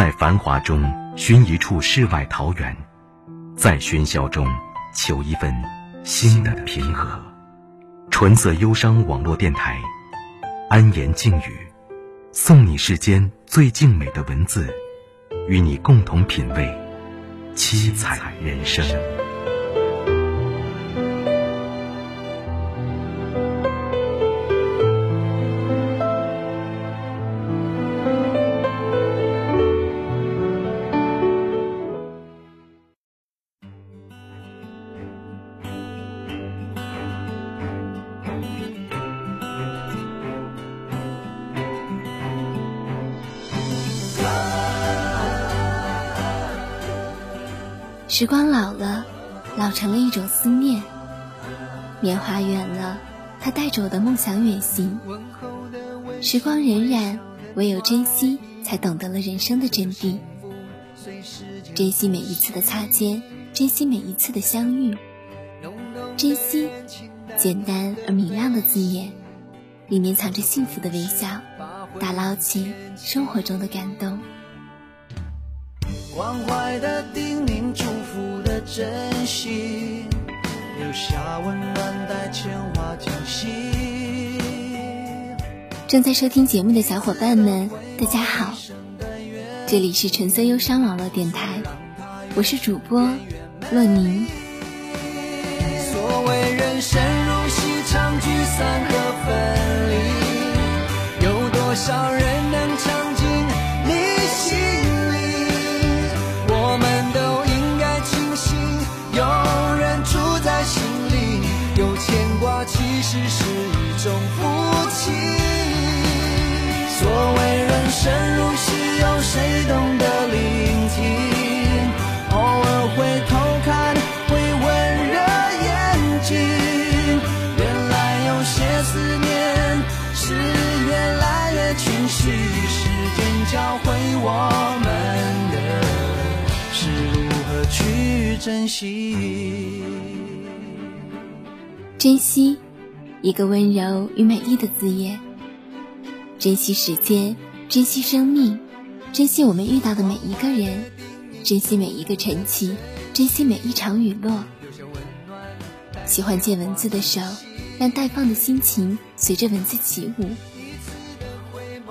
在繁华中寻一处世外桃源，在喧嚣中求一份心的平和。纯色忧伤网络电台，安言静语，送你世间最静美的文字，与你共同品味七彩人生。时光老了，老成了一种思念。年华远了，它带着我的梦想远行。时光荏苒，唯有珍惜，才懂得了人生的真谛。珍惜每一次的擦肩，珍惜每一次的相遇。珍惜，简单而明亮的字眼，里面藏着幸福的微笑，打捞起生活中的感动。关怀的叮咛，祝福的珍惜，留下温暖带牵挂惊喜。正在收听节目的小伙伴们，大家好，这里是橙色忧伤网络电台，我是主播洛宁。所谓人生如戏，场聚散和分离，有多少人教会我们的是如何去珍惜，珍惜。一个温柔与美丽的字眼，珍惜时间，珍惜生命，珍惜我们遇到的每一个人，珍惜每一个晨起，珍惜每一场雨落。喜欢借文字的手，让待放的心情随着文字起舞。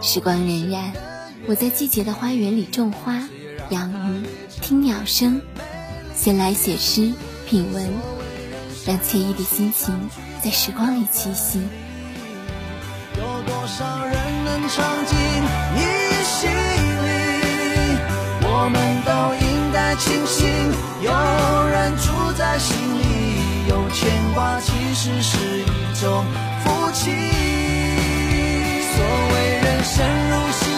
时光荏苒，我在季节的花园里种花、养鱼、听鸟声，闲来写诗、品文，让惬意的心情。在时光里栖息。有多少人能唱进你心里？我们都应该庆幸，有人住在心里。有牵挂，其实是一种福气。所谓人生如戏，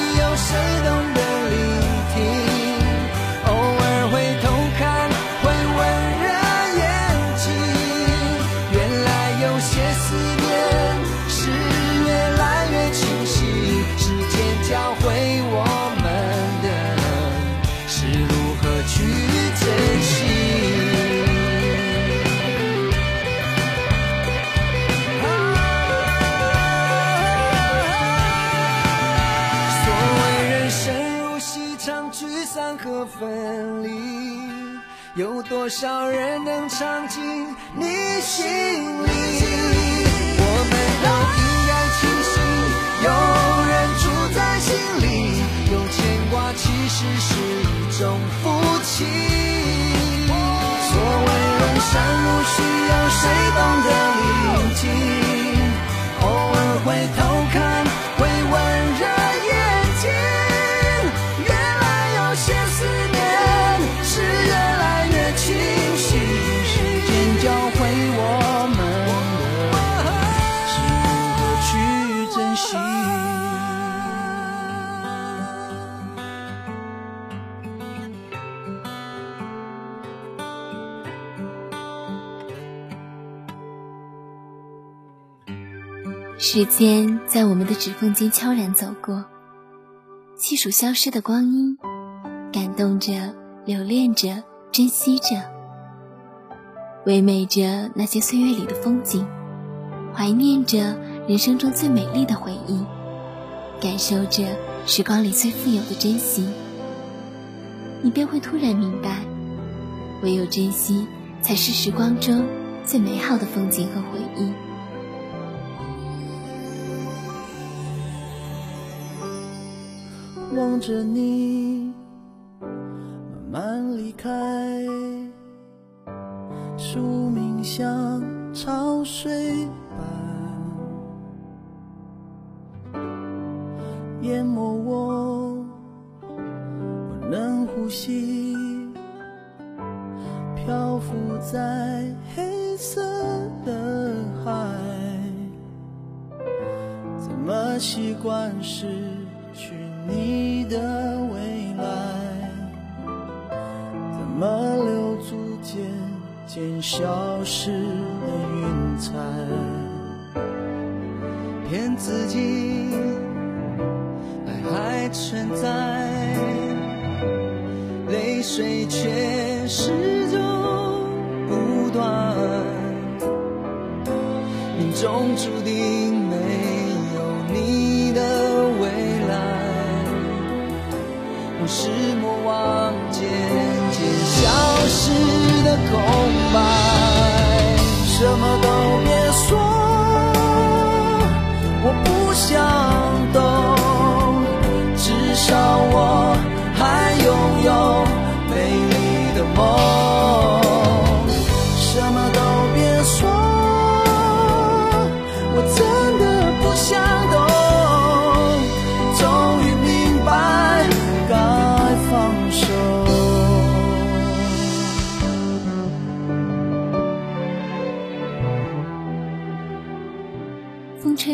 谁懂的？多少人能唱进你心里？我们都应该庆幸，有人住在心里。有牵挂，其实是一种福气。所谓人生路需要谁懂得时间在我们的指缝间悄然走过，细数消失的光阴，感动着，留恋着。珍惜着，唯美着那些岁月里的风景，怀念着人生中最美丽的回忆，感受着时光里最富有的珍惜。你便会突然明白，唯有珍惜，才是时光中最美好的风景和回忆。望着你慢慢离开，宿命像潮水般淹没我，不能呼吸，漂浮在黑色的海，怎么习惯失去？你的未来怎么留住渐渐消失的云彩？骗自己爱还存在，泪水却始终不断，命中注定是魔王，渐渐消失的空白，什么都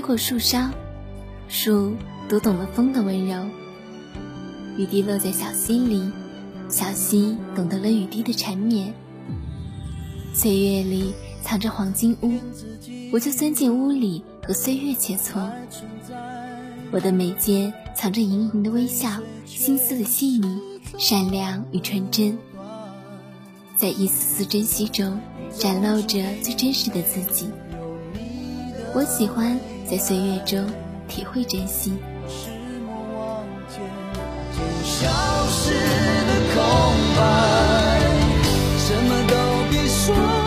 过树梢，树读懂了风的温柔。雨滴落在小溪里，小溪懂得了雨滴的缠绵。岁月里藏着黄金屋，我就钻进屋里和岁月切磋。我的眉间藏着盈盈的微笑，心思的细腻、善良与纯真，在一丝丝珍惜中展露着最真实的自己。我喜欢。在岁月中体会珍惜，失望、忘却，消失的空白，什么都别说。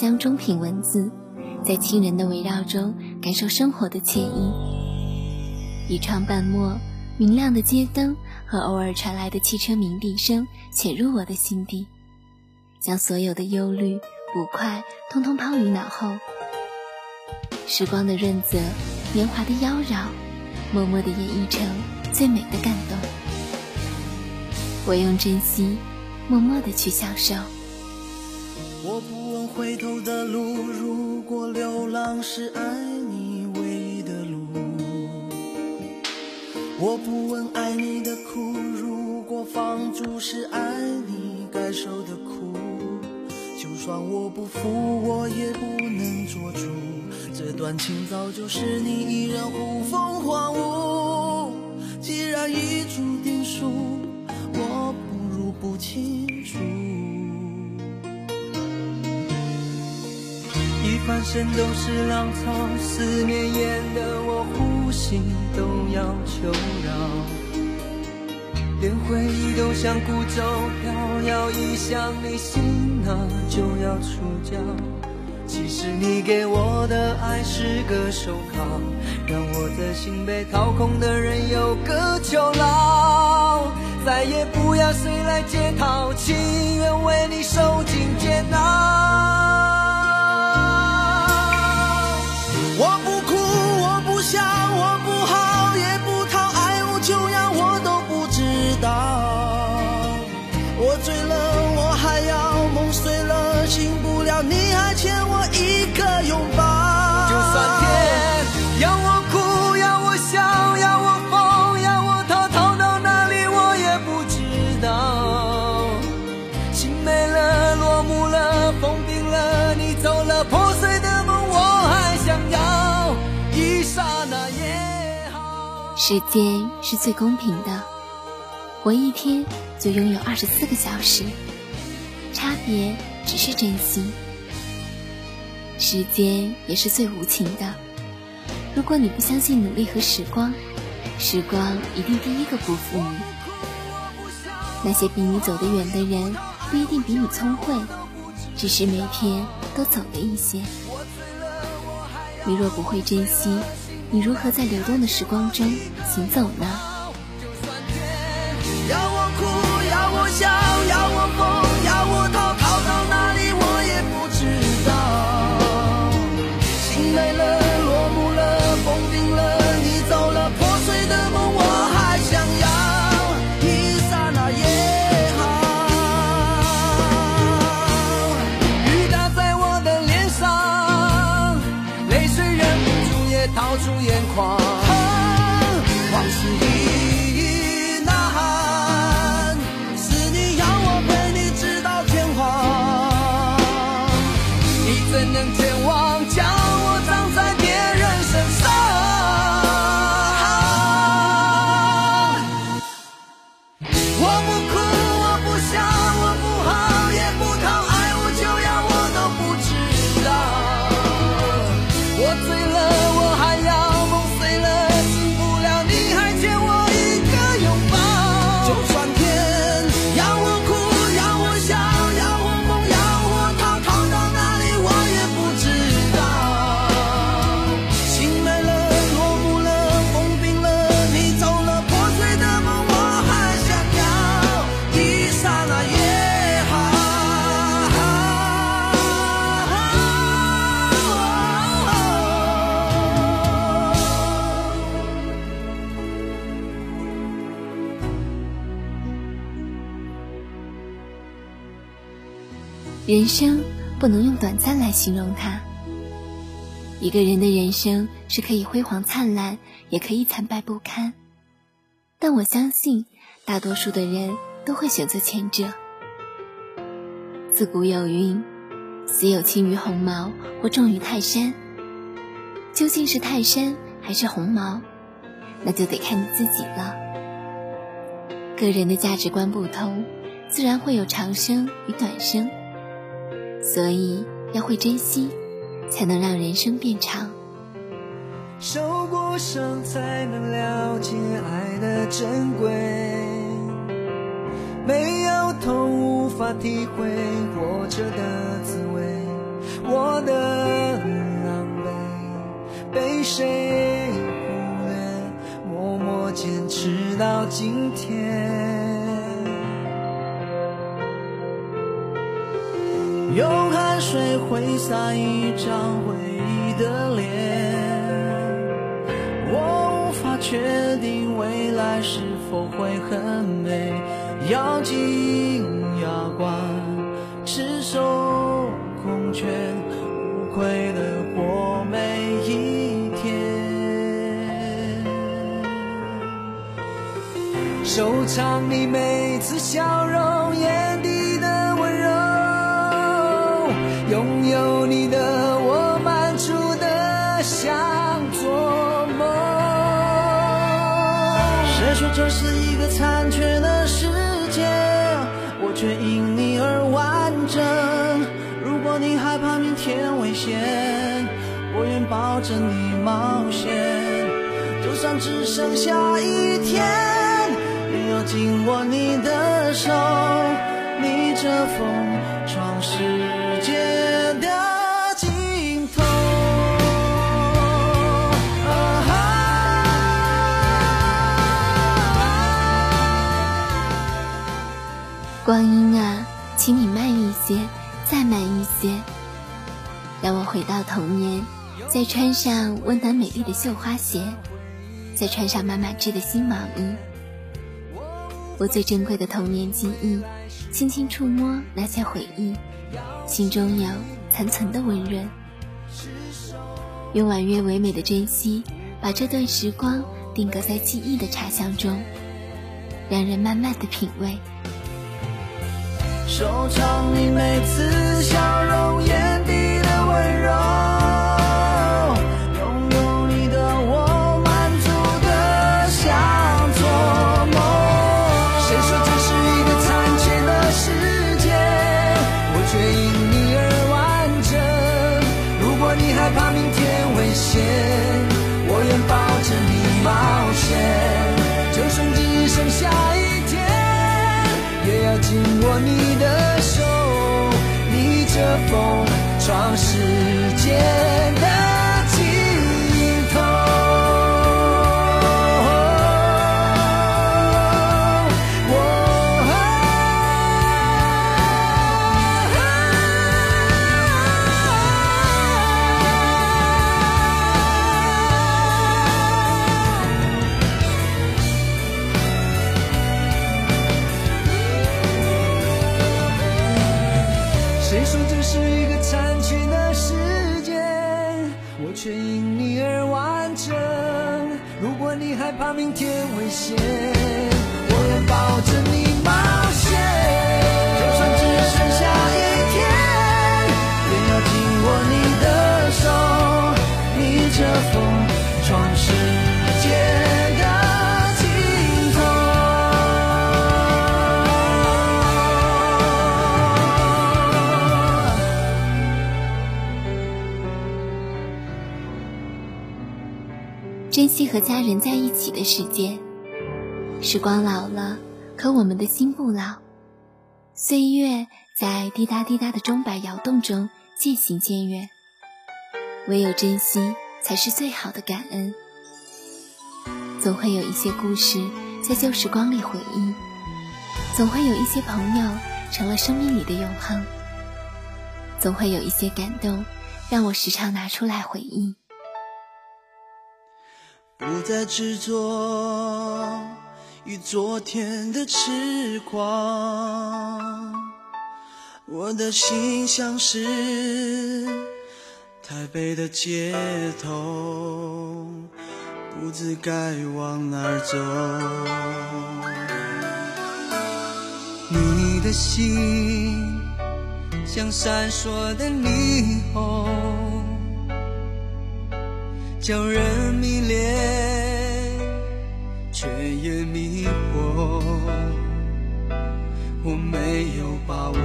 香中品文字，在亲人的围绕中感受生活的惬意。一窗半墨，明亮的街灯和偶尔传来的汽车鸣笛声潜入我的心底，将所有的忧虑、不快通通抛于脑后。时光的润泽，年华的妖娆，默默地演绎成最美的感动。我用珍惜，默默地去享受。回头的路，如果流浪是爱你唯一的路。我不问爱你的苦，如果放逐是爱你该受的苦。就算我不服，我也不能做主。这段情早就是你一人呼风唤雨，既然已注定输，我不如不清楚。满身都是浪潮，思念淹得我。呼吸都要求饶，连回忆都像孤舟飘摇，一想你心啊就要出礁。其实你给我的爱是个手铐，让我的心被掏空的人有个囚牢。再也不要谁来解套，情愿为你受尽煎熬。醒不了，你还欠我一个拥抱。就算天要我哭，要我笑，要我疯，要我逃，逃到哪里我也不知道。心没了，落幕了，风冰了，你走了，破碎的梦我还想要，一刹那也好。时间是最公平的，活一天就拥有二十四个小时，差别只是珍惜。时间也是最无情的，如果你不相信努力和时光，时光一定第一个辜负你。那些比你走得远的人，不一定比你聪慧，只是每天都走了一些。你若不会珍惜，你如何在流动的时光中行走呢？要我哭，要我笑，要我人生不能用短暂来形容它。一个人的人生是可以辉煌灿烂，也可以惨败不堪。但我相信，大多数的人都会选择前者。自古有云：“死有轻于鸿毛，或重于泰山。”究竟是泰山还是鸿毛，那就得看你自己了。个人的价值观不同，自然会有长生与短生。所以要会珍惜，才能让人生变长。受过伤才能了解爱的珍贵，没有痛无法体会活着的滋味。我的狼狈被谁忽略，默默坚持到今天。用汗水挥洒一张回忆的脸，我无法确定未来是否会很美。咬紧牙关，赤手空拳，无愧的过每一天。收藏你每次笑容眼底抱着你冒险。就算只剩下一天，也要紧握你的手，逆着风闯世界的尽头。光阴啊，请你慢一些，再慢一些，让我回到童年，再穿上温暖美丽的绣花鞋，再穿上妈妈织的新毛衣。我最珍贵的童年记忆，轻轻触摸那些回忆，心中有残存的温润。用婉约唯美的珍惜，把这段时光定格在记忆的茶香中，让人慢慢的品味。收藏你每次笑容要惜和家人在一起的时间。时光老了，可我们的心不老。岁月在滴答滴答的钟摆摇动中渐行渐远。唯有珍惜，才是最好的感恩。总会有一些故事在旧时光里回忆，总会有一些朋友成了生命里的永恒，总会有一些感动让我时常拿出来回忆。不再执着于昨天的痴狂，我的心像是台北的街头，不知该往哪儿走。你的心像闪烁的霓虹。叫人迷恋，却也迷惑。我没有把握，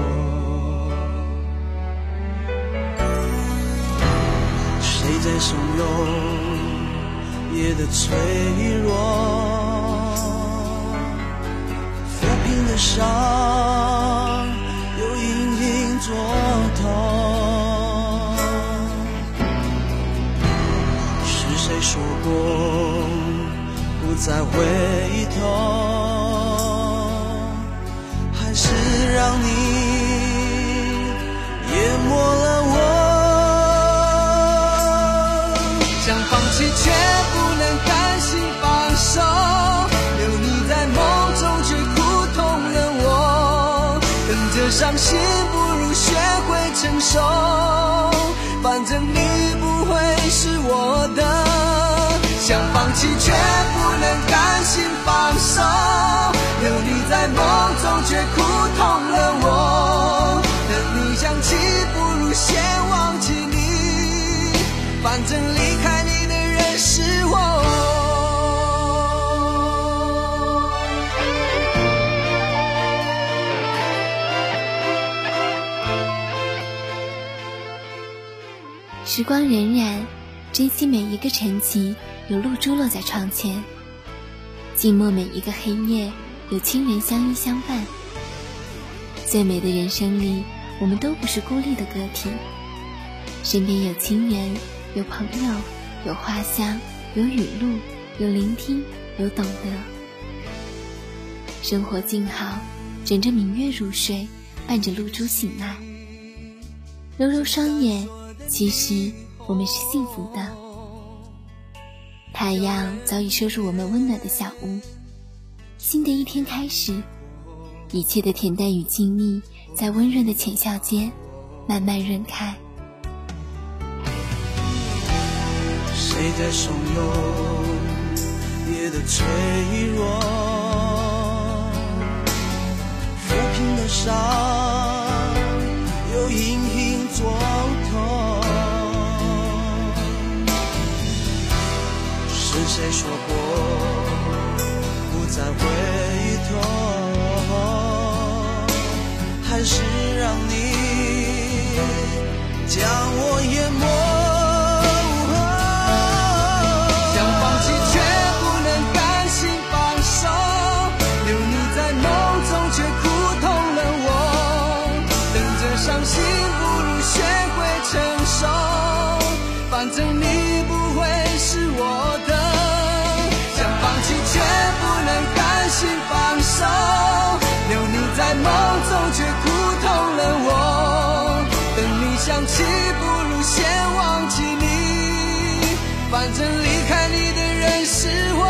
谁在怂恿夜的脆弱？抚平的伤，又隐隐作过不再回头？还是让你淹没了我？想放弃却不能甘心放手，留你在梦中却苦痛了我。等着伤心不如学会承受，反正你想放弃却不能甘心放手，留你在梦中却苦痛了我。等你想起不如先忘记你，反正离开你的人是我。时光荏苒，珍惜每一个晨曦，有露珠落在窗前。静默每一个黑夜，有亲人相依相伴。最美的人生里，我们都不是孤立的个体，身边有亲人，有朋友，有花香，有雨露，有聆听，有懂得。生活静好，枕着明月入睡，伴着露珠醒来。揉揉双眼，其实我们是幸福的。太阳早已射入我们温暖的小屋，新的一天开始，一切的恬淡与静谧，在温润的浅笑间慢慢润开。谁在怂恿夜的脆弱，抚平的伤又隐隐作是谁说过不再回头？还是让你将我淹没？手，留你在梦中却苦痛了我。等你想起不如先忘记你，反正离开你的人是我。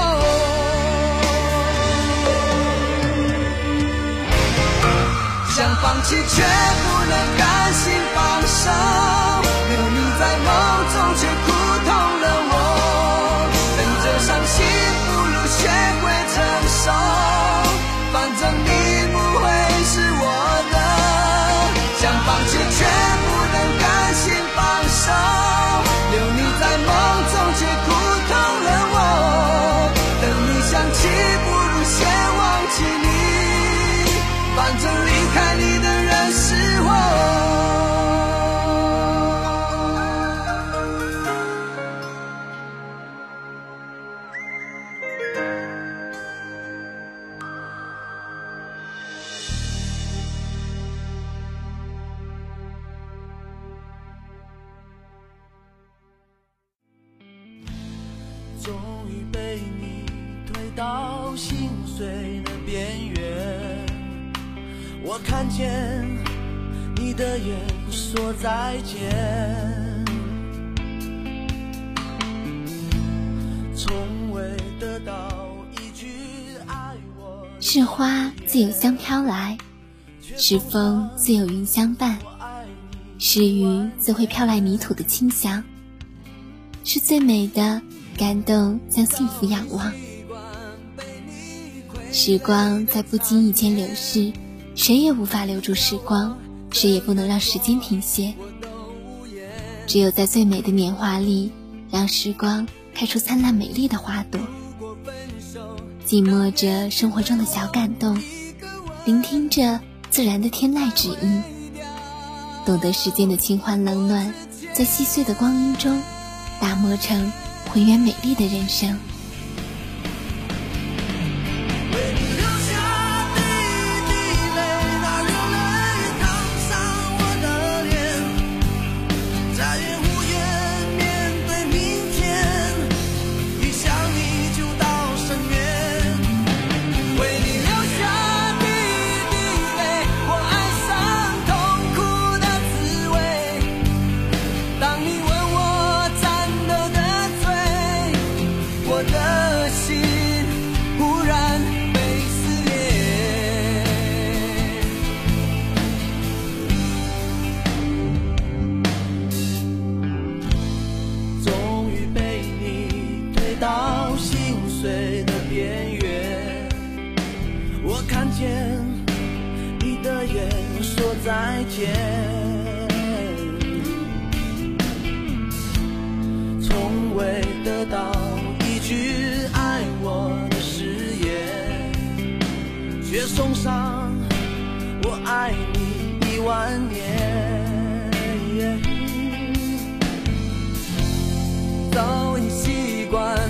想放弃却不能甘心放手，留你在梦中却苦放到心碎的边缘，我看见你的眼说再见，从未得到一句爱我。是花自有香飘来，是风自有云相伴，是雨自会飘来泥土的清香，是最美的感动向幸福仰望。时光在不经意间流逝，谁也无法留住时光，谁也不能让时间停歇。只有在最美的年华里，让时光开出灿烂美丽的花朵。静默着生活中的小感动，聆听着自然的天籁之音，懂得世间的清欢冷暖，在细碎的光阴中，打磨成浑圆美丽的人生。再见。从未得到一句爱我的誓言，却送上我爱你一万年。早已习惯